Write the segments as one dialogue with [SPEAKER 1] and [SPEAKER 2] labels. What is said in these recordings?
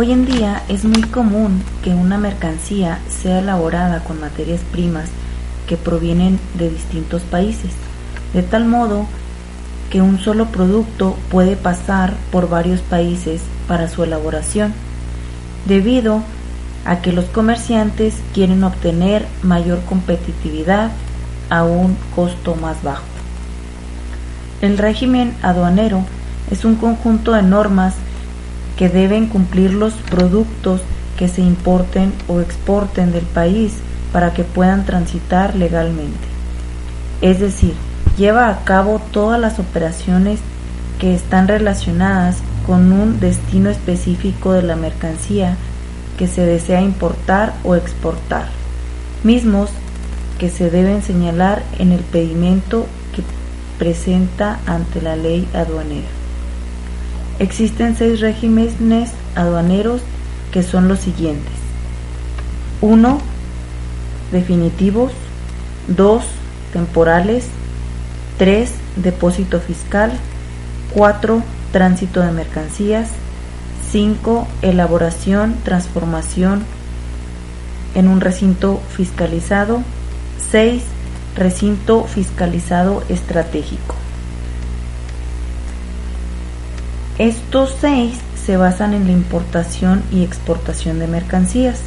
[SPEAKER 1] Hoy en día es muy común que una mercancía sea elaborada con materias primas que provienen de distintos países, de tal modo que un solo producto puede pasar por varios países para su elaboración, debido a que los comerciantes quieren obtener mayor competitividad a un costo más bajo. El régimen aduanero es un conjunto de normas que deben cumplir los productos que se importen o exporten del país para que puedan transitar legalmente. Es decir, lleva a cabo todas las operaciones que están relacionadas con un destino específico de la mercancía que se desea importar o exportar, mismos que se deben señalar en el pedimento que presenta ante la ley aduanera. Existen seis regímenes aduaneros que son los siguientes. 1 definitivos, 2 temporales, 3 depósito fiscal, 4 tránsito de mercancías, 5 elaboración, transformación en un recinto fiscalizado, 6 recinto fiscalizado estratégico. Estos seis se basan en la importación y exportación de mercancías.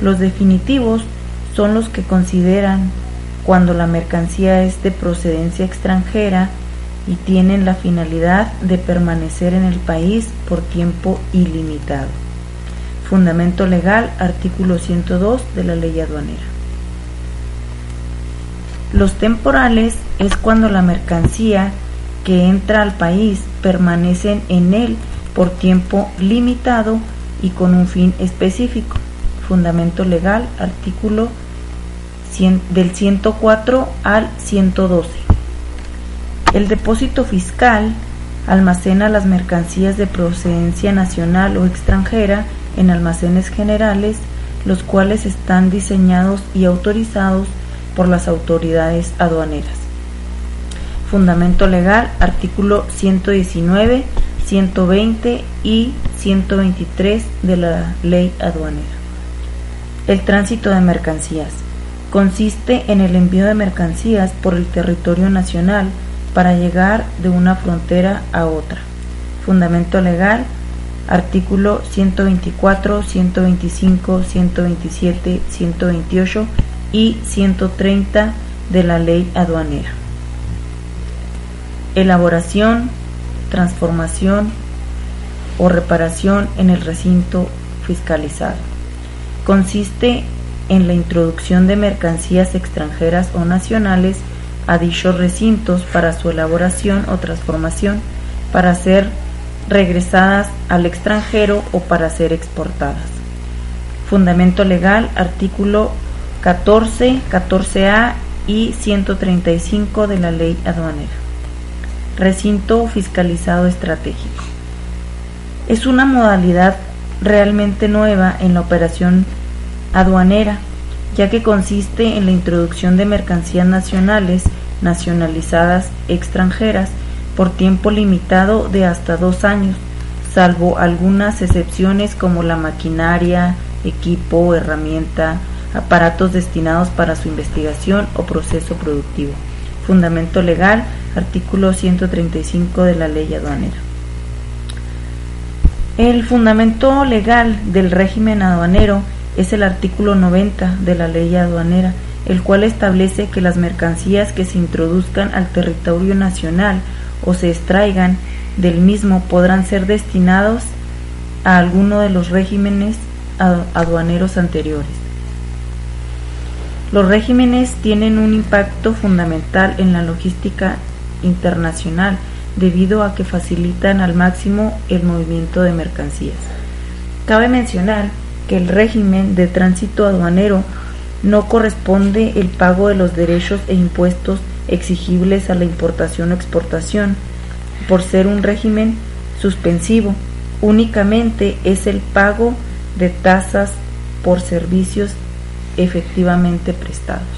[SPEAKER 1] Los definitivos son los que consideran cuando la mercancía es de procedencia extranjera y tienen la finalidad de permanecer en el país por tiempo ilimitado. Fundamento legal, artículo 102 de la ley aduanera. Los temporales es cuando la mercancía que entra al país permanecen en él por tiempo limitado y con un fin específico. Fundamento legal, artículo del 104 al 112. El depósito fiscal almacena las mercancías de procedencia nacional o extranjera en almacenes generales, los cuales están diseñados y autorizados por las autoridades aduaneras. Fundamento legal, artículo 119, 120 y 123 de la ley aduanera. El tránsito de mercancías consiste en el envío de mercancías por el territorio nacional para llegar de una frontera a otra. Fundamento legal, artículo 124, 125, 127, 128 y 130 de la ley aduanera. Elaboración, transformación o reparación en el recinto fiscalizado. Consiste en la introducción de mercancías extranjeras o nacionales a dichos recintos para su elaboración o transformación, para ser regresadas al extranjero o para ser exportadas. Fundamento legal, artículo 14, 14A y 135 de la ley aduanera. Recinto fiscalizado estratégico. Es una modalidad realmente nueva en la operación aduanera, ya que consiste en la introducción de mercancías nacionales, nacionalizadas, extranjeras, por tiempo limitado de hasta dos años, salvo algunas excepciones como la maquinaria, equipo, herramienta, aparatos destinados para su investigación o proceso productivo. Fundamento legal, artículo 135 de la ley aduanera. El fundamento legal del régimen aduanero es el artículo 90 de la ley aduanera, el cual establece que las mercancías que se introduzcan al territorio nacional o se extraigan del mismo podrán ser destinados a alguno de los regímenes aduaneros anteriores. Los regímenes tienen un impacto fundamental en la logística internacional, debido a que facilitan al máximo el movimiento de mercancías. Cabe mencionar que el régimen de tránsito aduanero no corresponde el pago de los derechos e impuestos exigibles a la importación o exportación, por ser un régimen suspensivo, únicamente es el pago de tasas por servicios efectivamente prestados.